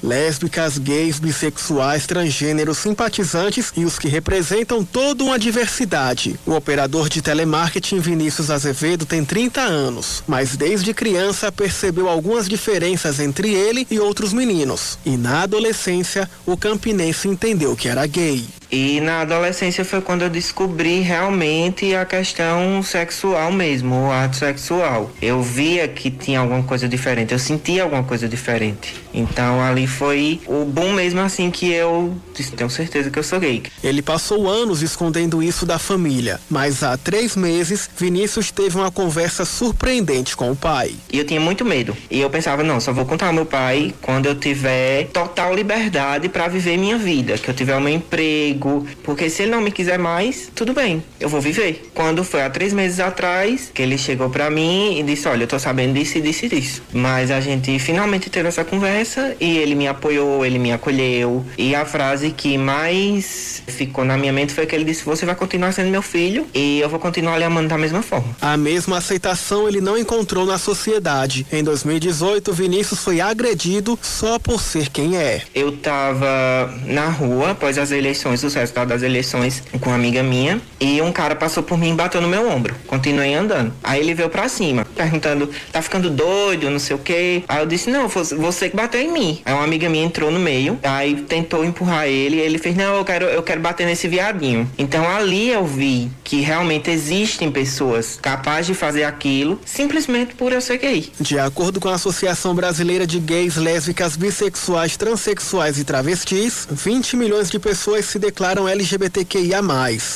lésbicas, gays, bissexuais, transgêneros, simpatizantes e os que representam toda uma diversidade. O operador de telemarketing Vinícius Azevedo tem 30 anos, mas desde criança percebeu algumas diferenças entre ele e outros meninos. E na adolescência, o campinense entendeu que era gay. E na adolescência foi quando eu descobri realmente a questão sexual mesmo, o ato sexual. Eu via que tinha alguma coisa diferente, eu sentia alguma coisa diferente. Então ali foi o bom mesmo assim que eu tenho certeza que eu sou gay. Ele passou anos escondendo isso da família, mas há três meses Vinícius teve uma conversa surpreendente com o pai. E eu tinha muito medo. E eu pensava, não, só vou contar ao meu pai quando eu tiver total liberdade para viver minha vida, que eu tiver um emprego porque se ele não me quiser mais, tudo bem, eu vou viver. Quando foi há três meses atrás, que ele chegou para mim e disse: Olha, eu tô sabendo disso e disso e disso. Mas a gente finalmente teve essa conversa e ele me apoiou, ele me acolheu. E a frase que mais ficou na minha mente foi que ele disse: Você vai continuar sendo meu filho e eu vou continuar lhe amando da mesma forma. A mesma aceitação ele não encontrou na sociedade. Em 2018, Vinícius foi agredido só por ser quem é. Eu tava na rua após as eleições do os resultados das eleições com uma amiga minha e um cara passou por mim e bateu no meu ombro. Continuei andando. Aí ele veio pra cima, perguntando: tá ficando doido, não sei o quê. Aí eu disse: não, você que bateu em mim. Aí uma amiga minha entrou no meio, aí tentou empurrar ele ele fez: não, eu quero, eu quero bater nesse viadinho. Então ali eu vi que realmente existem pessoas capazes de fazer aquilo simplesmente por eu ser gay. De acordo com a Associação Brasileira de Gays, Lésbicas, Bissexuais, Transsexuais e Travestis, 20 milhões de pessoas se declaram declaram LGBTQIA+.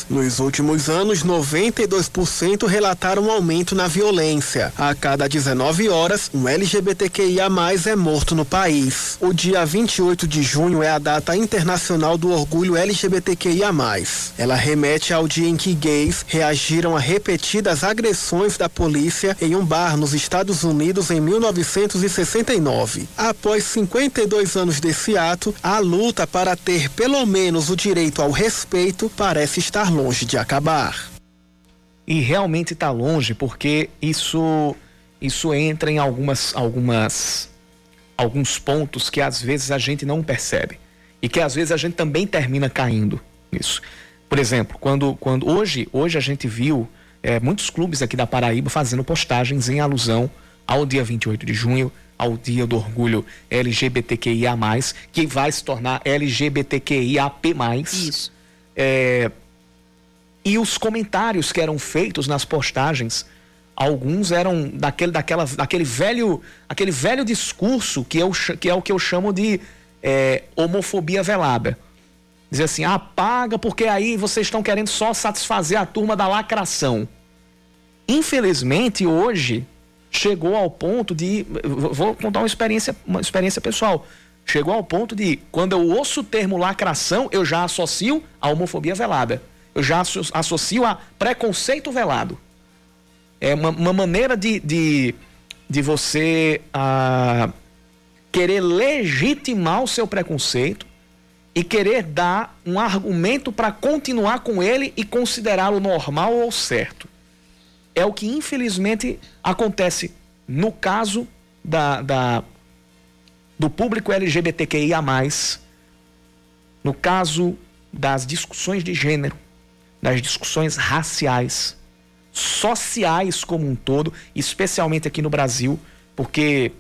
Nos últimos anos, 92% relataram um aumento na violência. A cada 19 horas, um LGBTQIA+, é morto no país. O dia 28 de junho é a data internacional do orgulho LGBTQIA+. Ela remete ao dia em que gays reagiram a repetidas agressões da polícia em um bar nos Estados Unidos em 1969. Após 52 anos desse ato, a luta para ter pelo menos o direito direito ao respeito parece estar longe de acabar. E realmente está longe, porque isso isso entra em algumas algumas alguns pontos que às vezes a gente não percebe e que às vezes a gente também termina caindo nisso. Por exemplo, quando quando hoje hoje a gente viu é, muitos clubes aqui da Paraíba fazendo postagens em alusão ao dia 28 de junho, ao Dia do Orgulho LGBTQIA, que vai se tornar LGBTQIAP. Isso. É, e os comentários que eram feitos nas postagens, alguns eram daquele, daquela, daquele, velho, aquele velho discurso que, eu, que é o que eu chamo de é, homofobia velada. Dizer assim, apaga porque aí vocês estão querendo só satisfazer a turma da lacração. Infelizmente, hoje, chegou ao ponto de. Vou contar uma experiência, uma experiência pessoal. Chegou ao ponto de, quando eu ouço o termo lacração, eu já associo a homofobia velada. Eu já associo a preconceito velado. É uma, uma maneira de, de, de você ah, querer legitimar o seu preconceito e querer dar um argumento para continuar com ele e considerá-lo normal ou certo é o que infelizmente acontece no caso da, da do público LGBTQIA, no caso das discussões de gênero, das discussões raciais, sociais como um todo, especialmente aqui no Brasil, porque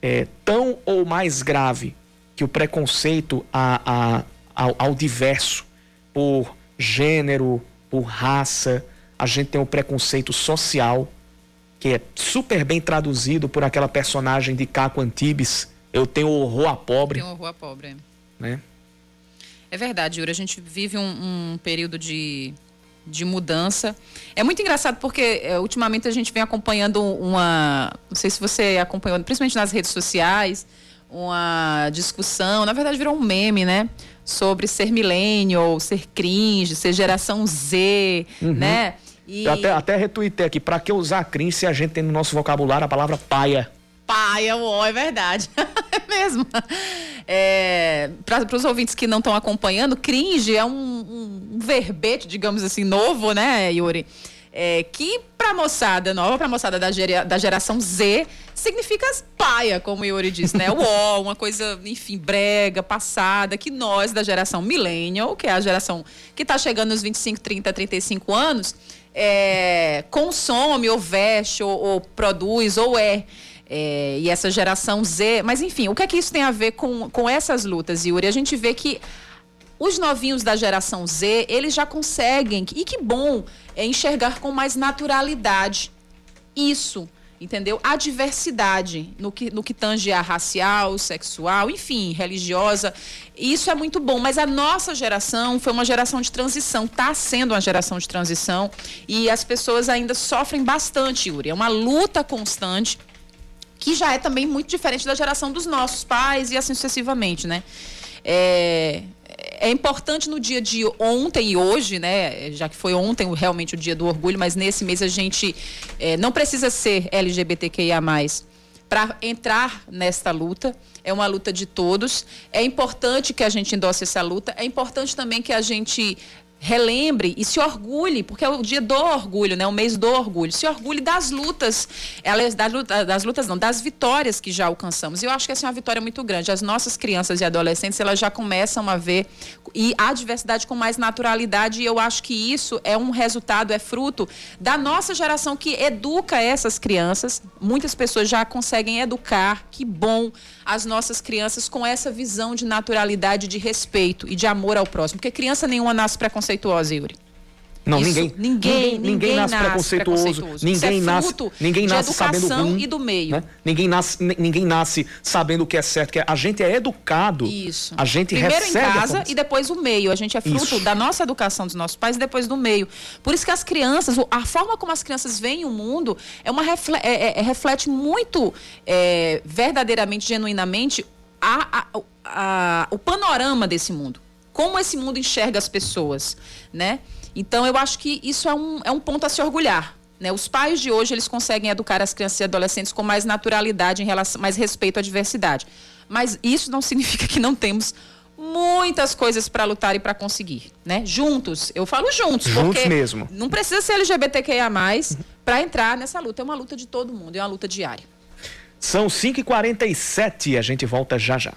é tão ou mais grave que o preconceito a, a, ao, ao diverso por gênero, por raça, a gente tem o preconceito social, que é super bem traduzido por aquela personagem de Caco Antibes. Eu tenho horror a pobre. Tem horror a pobre. É. Né? É verdade, Yuri. A gente vive um, um período de, de mudança. É muito engraçado porque é, ultimamente a gente vem acompanhando uma. Não sei se você acompanhou, principalmente nas redes sociais, uma discussão. Na verdade, virou um meme, né? Sobre ser millennial, ser cringe, ser geração Z, uhum. né? E... Eu até, até retuitei aqui, para que usar cringe se a gente tem no nosso vocabulário a palavra paia? Paia, ó, é verdade. é mesmo. É, para os ouvintes que não estão acompanhando, cringe é um, um, verbete, digamos assim, novo, né, Yuri? É, que para moçada nova, para moçada da, gera, da geração Z, significa paia, como o Yuri disse, né? O uma coisa, enfim, brega, passada, que nós da geração millennial, que é a geração que está chegando nos 25, 30, 35 anos, é, consome ou veste ou, ou produz ou é. É, e essa geração Z. Mas, enfim, o que é que isso tem a ver com, com essas lutas, Yuri? A gente vê que os novinhos da geração Z, eles já conseguem, e que bom, é enxergar com mais naturalidade isso, entendeu? A diversidade no que, no que tange a racial, sexual, enfim, religiosa. Isso é muito bom, mas a nossa geração foi uma geração de transição, está sendo uma geração de transição e as pessoas ainda sofrem bastante, Yuri. É uma luta constante que já é também muito diferente da geração dos nossos pais e assim sucessivamente, né? É, é importante no dia de ontem e hoje, né? Já que foi ontem realmente o dia do orgulho, mas nesse mês a gente é, não precisa ser LGBTQIA para entrar nesta luta. É uma luta de todos. É importante que a gente endosse essa luta. É importante também que a gente relembre e se orgulhe, porque é o dia do orgulho, né? O mês do orgulho. Se orgulhe das lutas, das, das lutas não, das vitórias que já alcançamos. E eu acho que essa é uma vitória muito grande. As nossas crianças e adolescentes, elas já começam a ver e a diversidade com mais naturalidade, e eu acho que isso é um resultado, é fruto da nossa geração que educa essas crianças. Muitas pessoas já conseguem educar, que bom, as nossas crianças com essa visão de naturalidade, de respeito e de amor ao próximo, porque criança nenhuma nasce preconceituosa Yuri. Não, Isso, ninguém, ninguém, ninguém, ninguém, nasce, nasce preconceituoso, preconceituoso. ninguém é nasce, ninguém nasce sabendo ruim, e do meio. Né? Ninguém nasce, ninguém nasce sabendo o que é certo, que é, a gente é educado. Isso. A gente Primeiro recebe em casa e depois o meio. A gente é fruto isso. da nossa educação dos nossos pais e depois do meio. Por isso que as crianças, a forma como as crianças veem o mundo é uma refle é, é, é reflete muito é, verdadeiramente, genuinamente a, a, a, o panorama desse mundo como esse mundo enxerga as pessoas, né? Então eu acho que isso é um, é um ponto a se orgulhar. Né? Os pais de hoje eles conseguem educar as crianças e adolescentes com mais naturalidade, em relação, mais respeito à diversidade. Mas isso não significa que não temos muitas coisas para lutar e para conseguir, né? Juntos, eu falo juntos, juntos porque mesmo. não precisa ser LGBTQIA+, para entrar nessa luta. É uma luta de todo mundo, é uma luta diária. São 5h47 a gente volta já já.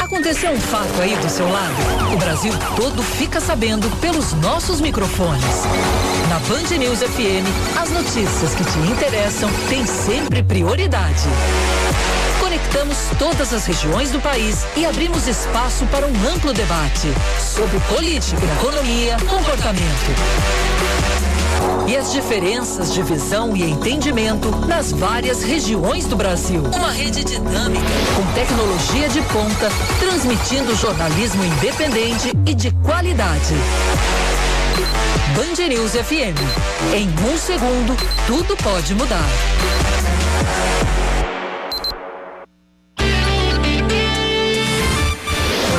Aconteceu um fato aí do seu lado? O Brasil todo fica sabendo pelos nossos microfones. Na Band News FM, as notícias que te interessam têm sempre prioridade. Conectamos todas as regiões do país e abrimos espaço para um amplo debate sobre política, economia, comportamento e as diferenças de visão e entendimento nas várias regiões do Brasil. Uma rede dinâmica, com tecnologia de ponta, transmitindo jornalismo independente e de qualidade. Band News FM. Em um segundo, tudo pode mudar.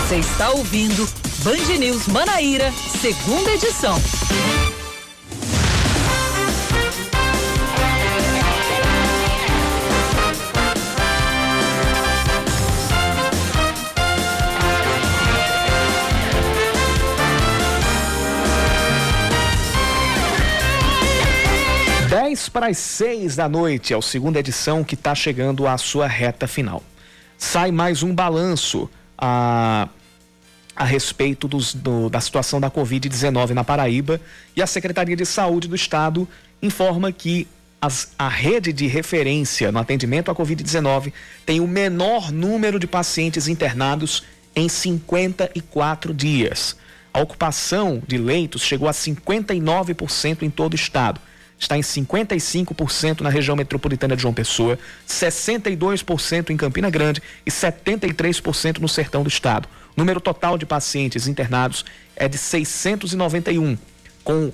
Você está ouvindo Band News Manaíra, segunda edição. Para as 6 da noite, é a segunda edição que está chegando à sua reta final. Sai mais um balanço a, a respeito dos, do, da situação da Covid-19 na Paraíba e a Secretaria de Saúde do Estado informa que as, a rede de referência no atendimento à Covid-19 tem o menor número de pacientes internados em 54 dias. A ocupação de leitos chegou a 59% em todo o estado está em 55% na região metropolitana de João Pessoa, 62% em Campina Grande e 73% no sertão do estado. O número total de pacientes internados é de 691, com uh,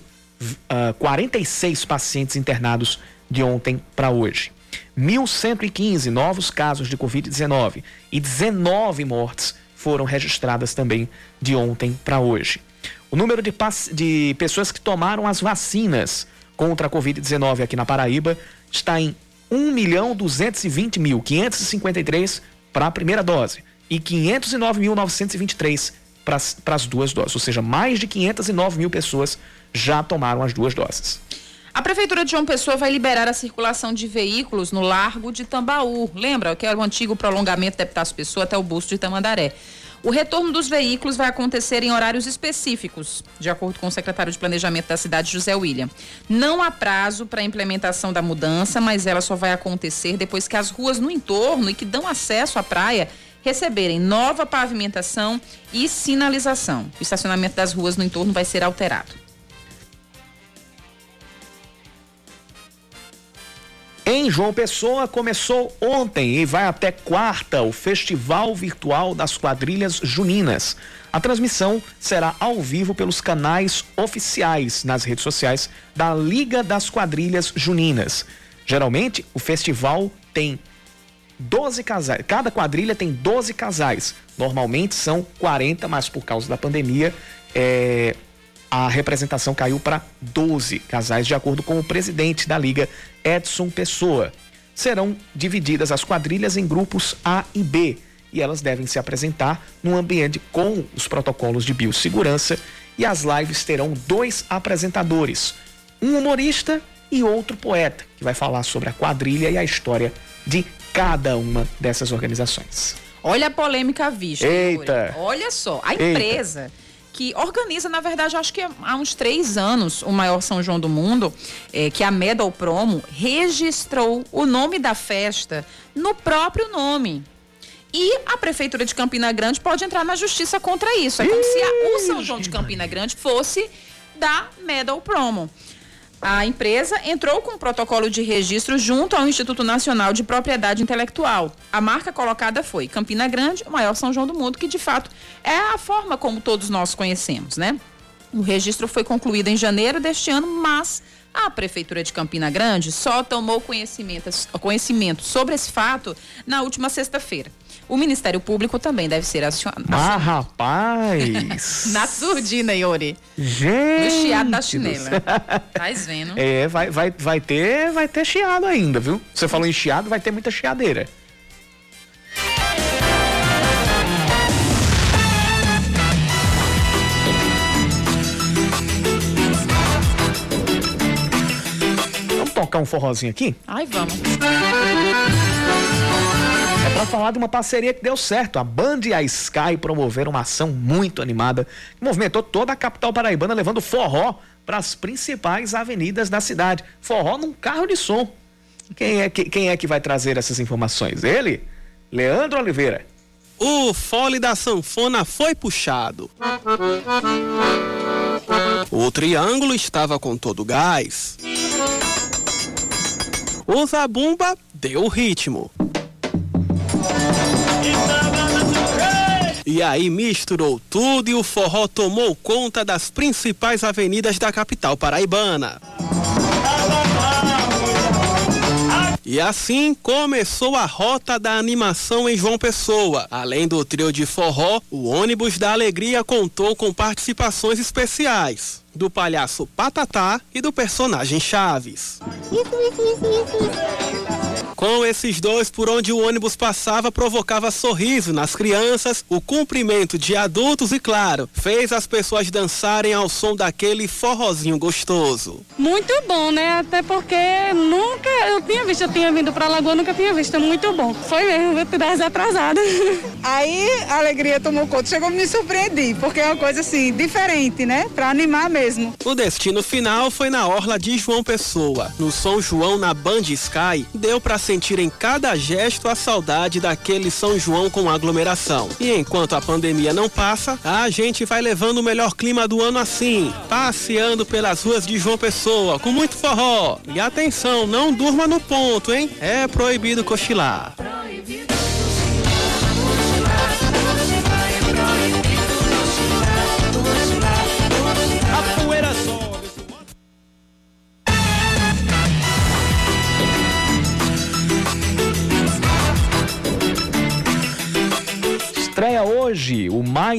ah, 46 pacientes internados de ontem para hoje. 1.115 novos casos de Covid-19 e 19 mortes foram registradas também de ontem para hoje. O número de, de pessoas que tomaram as vacinas contra a Covid-19 aqui na Paraíba está em 1 milhão 220 mil 553 para a primeira dose e 509.923 para as duas doses, ou seja, mais de 509 mil pessoas já tomaram as duas doses. A Prefeitura de João Pessoa vai liberar a circulação de veículos no Largo de Tambaú. Lembra que era o antigo prolongamento da Epitácio Pessoa até o busto de Tamandaré. O retorno dos veículos vai acontecer em horários específicos, de acordo com o secretário de Planejamento da cidade, José William. Não há prazo para a implementação da mudança, mas ela só vai acontecer depois que as ruas no entorno e que dão acesso à praia receberem nova pavimentação e sinalização. O estacionamento das ruas no entorno vai ser alterado. Em João Pessoa começou ontem e vai até quarta o Festival Virtual das Quadrilhas Juninas. A transmissão será ao vivo pelos canais oficiais nas redes sociais da Liga das Quadrilhas Juninas. Geralmente, o festival tem 12 casais, cada quadrilha tem 12 casais. Normalmente são 40, mas por causa da pandemia, é, a representação caiu para 12 casais, de acordo com o presidente da liga, Edson Pessoa. Serão divididas as quadrilhas em grupos A e B e elas devem se apresentar num ambiente com os protocolos de biossegurança e as lives terão dois apresentadores, um humorista e outro poeta, que vai falar sobre a quadrilha e a história de cada uma dessas organizações. Olha a polêmica vista. Eita! Olha só, a empresa. Eita que organiza, na verdade, acho que há uns três anos, o maior São João do mundo, é, que a Medal Promo registrou o nome da festa no próprio nome. E a Prefeitura de Campina Grande pode entrar na justiça contra isso. É como se a, o São João de Campina Grande fosse da Medal Promo. A empresa entrou com um protocolo de registro junto ao Instituto Nacional de Propriedade Intelectual. A marca colocada foi Campina Grande, o maior São João do mundo, que de fato é a forma como todos nós conhecemos, né? O registro foi concluído em janeiro deste ano, mas a Prefeitura de Campina Grande só tomou conhecimento, conhecimento sobre esse fato na última sexta-feira. O Ministério Público também deve ser acionado. Ah, rapaz! Na surdina, Iori. Gente! No chiado da chinela. Tá vendo? É, vai, vai, vai, ter, vai ter chiado ainda, viu? Você falou em chiado, vai ter muita chiadeira. Vamos tocar um forrozinho aqui? Ai, vamos falar de uma parceria que deu certo. A Band e a Sky promoveram uma ação muito animada que movimentou toda a capital paraibana, levando forró para as principais avenidas da cidade. Forró num carro de som. Quem é, que, quem é que vai trazer essas informações? Ele? Leandro Oliveira. O fole da sanfona foi puxado. O triângulo estava com todo o gás. O zabumba deu o ritmo. E aí misturou tudo e o forró tomou conta das principais avenidas da capital paraibana. E assim começou a rota da animação em João Pessoa. Além do trio de forró, o ônibus da alegria contou com participações especiais do palhaço Patatá e do personagem Chaves. Isso, isso, isso. Com esses dois, por onde o ônibus passava, provocava sorriso nas crianças, o cumprimento de adultos e, claro, fez as pessoas dançarem ao som daquele forrozinho gostoso. Muito bom, né? Até porque nunca eu tinha visto, eu tinha vindo pra Lagoa, nunca tinha visto. Muito bom. Foi mesmo, vou te dar atrasada. Aí a alegria tomou conta, chegou a me surpreender, porque é uma coisa assim, diferente, né? Pra animar mesmo. O destino final foi na Orla de João Pessoa. No São João, na Band Sky, deu ser sentir em cada gesto a saudade daquele São João com aglomeração. E enquanto a pandemia não passa, a gente vai levando o melhor clima do ano assim, passeando pelas ruas de João Pessoa com muito forró. E atenção, não durma no ponto, hein? É proibido cochilar. Estreia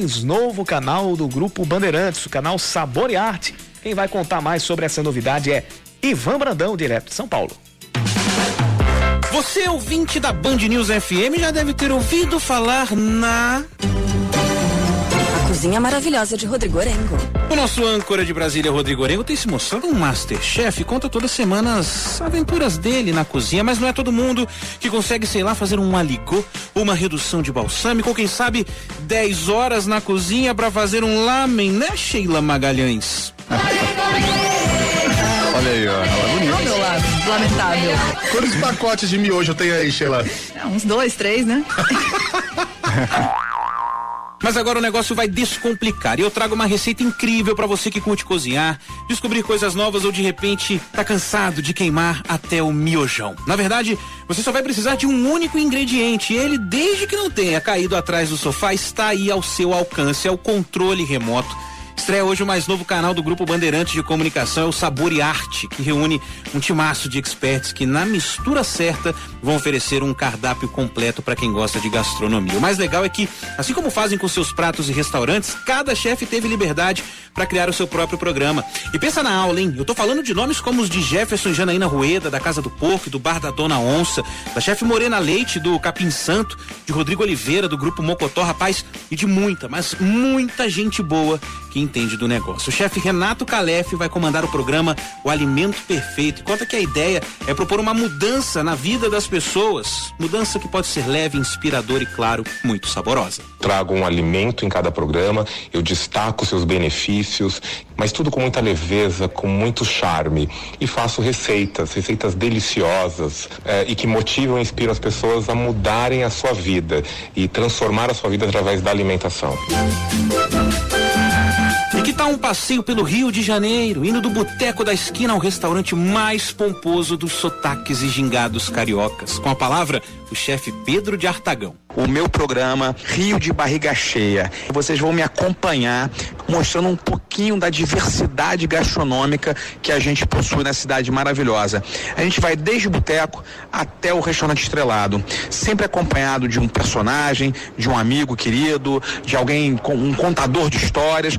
mais novo canal do Grupo Bandeirantes, o canal Sabor e Arte. Quem vai contar mais sobre essa novidade é Ivan Brandão, direto de São Paulo. Você, ouvinte da Band News FM, já deve ter ouvido falar na Cozinha maravilhosa de Rodrigo Orengo. O nosso âncora de Brasília, Rodrigo Orengo, tem se mostrado um masterchef. Conta todas as semanas as aventuras dele na cozinha, mas não é todo mundo que consegue, sei lá, fazer um aligô, uma redução de balsâmico, ou quem sabe 10 horas na cozinha para fazer um lamen, né, Sheila Magalhães? Olha aí, ó. Ela é bonita. meu lado, lamentável. Quantos pacotes de miojo tem aí, Sheila? É, uns dois, três, né? Mas agora o negócio vai descomplicar. E eu trago uma receita incrível para você que curte cozinhar, descobrir coisas novas ou de repente tá cansado de queimar até o miojão. Na verdade, você só vai precisar de um único ingrediente. E ele, desde que não tenha caído atrás do sofá, está aí ao seu alcance, é o controle remoto Estreia hoje o mais novo canal do Grupo Bandeirantes de Comunicação, é o Sabor e Arte, que reúne um timaço de experts que, na mistura certa, vão oferecer um cardápio completo para quem gosta de gastronomia. O mais legal é que, assim como fazem com seus pratos e restaurantes, cada chefe teve liberdade para criar o seu próprio programa. E pensa na aula, hein? Eu tô falando de nomes como os de Jefferson e Janaína Rueda, da Casa do Porco, do Bar da Dona Onça, da chefe Morena Leite, do Capim Santo, de Rodrigo Oliveira, do Grupo Mocotó, rapaz, e de muita, mas muita gente boa que entende do negócio. O chefe Renato Calef vai comandar o programa O Alimento Perfeito. Conta que a ideia é propor uma mudança na vida das pessoas. Mudança que pode ser leve, inspiradora e, claro, muito saborosa. Trago um alimento em cada programa, eu destaco seus benefícios, mas tudo com muita leveza, com muito charme. E faço receitas, receitas deliciosas eh, e que motivam e inspiram as pessoas a mudarem a sua vida e transformar a sua vida através da alimentação. Tal um passeio pelo Rio de Janeiro, indo do boteco da esquina ao restaurante mais pomposo dos sotaques e gingados cariocas? Com a palavra, o chefe Pedro de Artagão. O meu programa Rio de Barriga Cheia. Vocês vão me acompanhar mostrando um pouquinho da diversidade gastronômica que a gente possui na cidade maravilhosa. A gente vai desde o boteco até o restaurante estrelado, sempre acompanhado de um personagem, de um amigo querido, de alguém com um contador de histórias.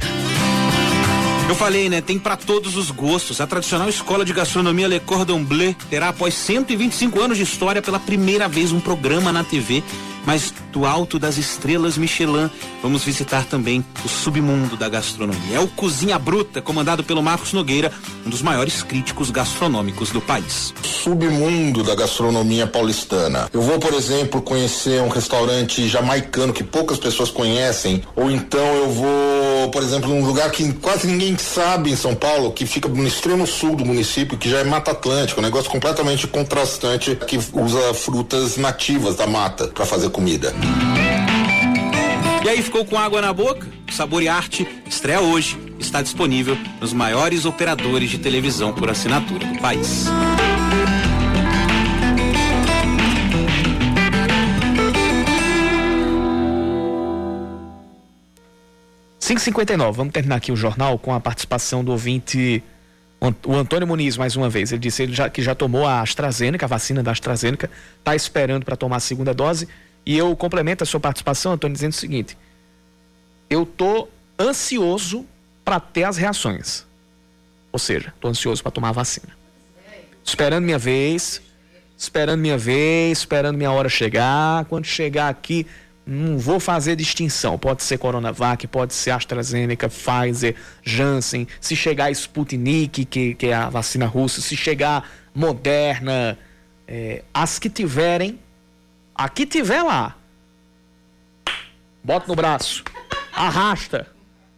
Eu falei, né? Tem para todos os gostos. A tradicional escola de gastronomia Le Cordon Bleu terá, após 125 anos de história, pela primeira vez um programa na TV. Mas do alto das estrelas Michelin, vamos visitar também o submundo da gastronomia. É o Cozinha Bruta, comandado pelo Marcos Nogueira, um dos maiores críticos gastronômicos do país. Submundo da gastronomia paulistana. Eu vou, por exemplo, conhecer um restaurante jamaicano que poucas pessoas conhecem, ou então eu vou, por exemplo, num lugar que quase ninguém sabe em São Paulo, que fica no extremo sul do município, que já é Mata Atlântica, um negócio completamente contrastante que usa frutas nativas da mata para fazer comida. E aí ficou com água na boca? Sabor e Arte estreia hoje. Está disponível nos maiores operadores de televisão por assinatura do país. Cinco cinquenta e nove. Vamos terminar aqui o jornal com a participação do ouvinte o Antônio Muniz, mais uma vez, ele disse ele já, que já tomou a AstraZeneca, a vacina da AstraZeneca, está esperando para tomar a segunda dose. E eu complemento a sua participação, Antônio, dizendo o seguinte: eu tô ansioso para ter as reações. Ou seja, tô ansioso para tomar a vacina. Esperando minha vez, esperando minha vez, esperando minha hora chegar. Quando chegar aqui, não vou fazer distinção. Pode ser Coronavac, pode ser AstraZeneca, Pfizer, Janssen. Se chegar Sputnik, que, que é a vacina russa, se chegar Moderna, é, as que tiverem, a que tiver lá, bota no braço, arrasta,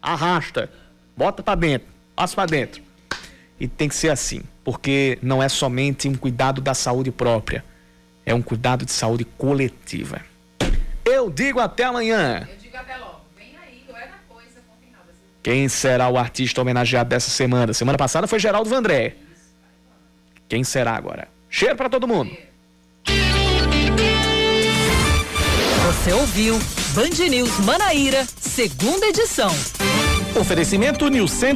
arrasta, bota para dentro, passa para dentro. E tem que ser assim, porque não é somente um cuidado da saúde própria, é um cuidado de saúde coletiva. Eu digo até amanhã. Eu digo até logo. Vem aí, não é coisa. Quem será o artista homenageado dessa semana? Semana passada foi Geraldo Vandré. Quem será agora? Cheiro para todo mundo. Você ouviu Band News Manaíra, segunda edição. Oferecimento New Center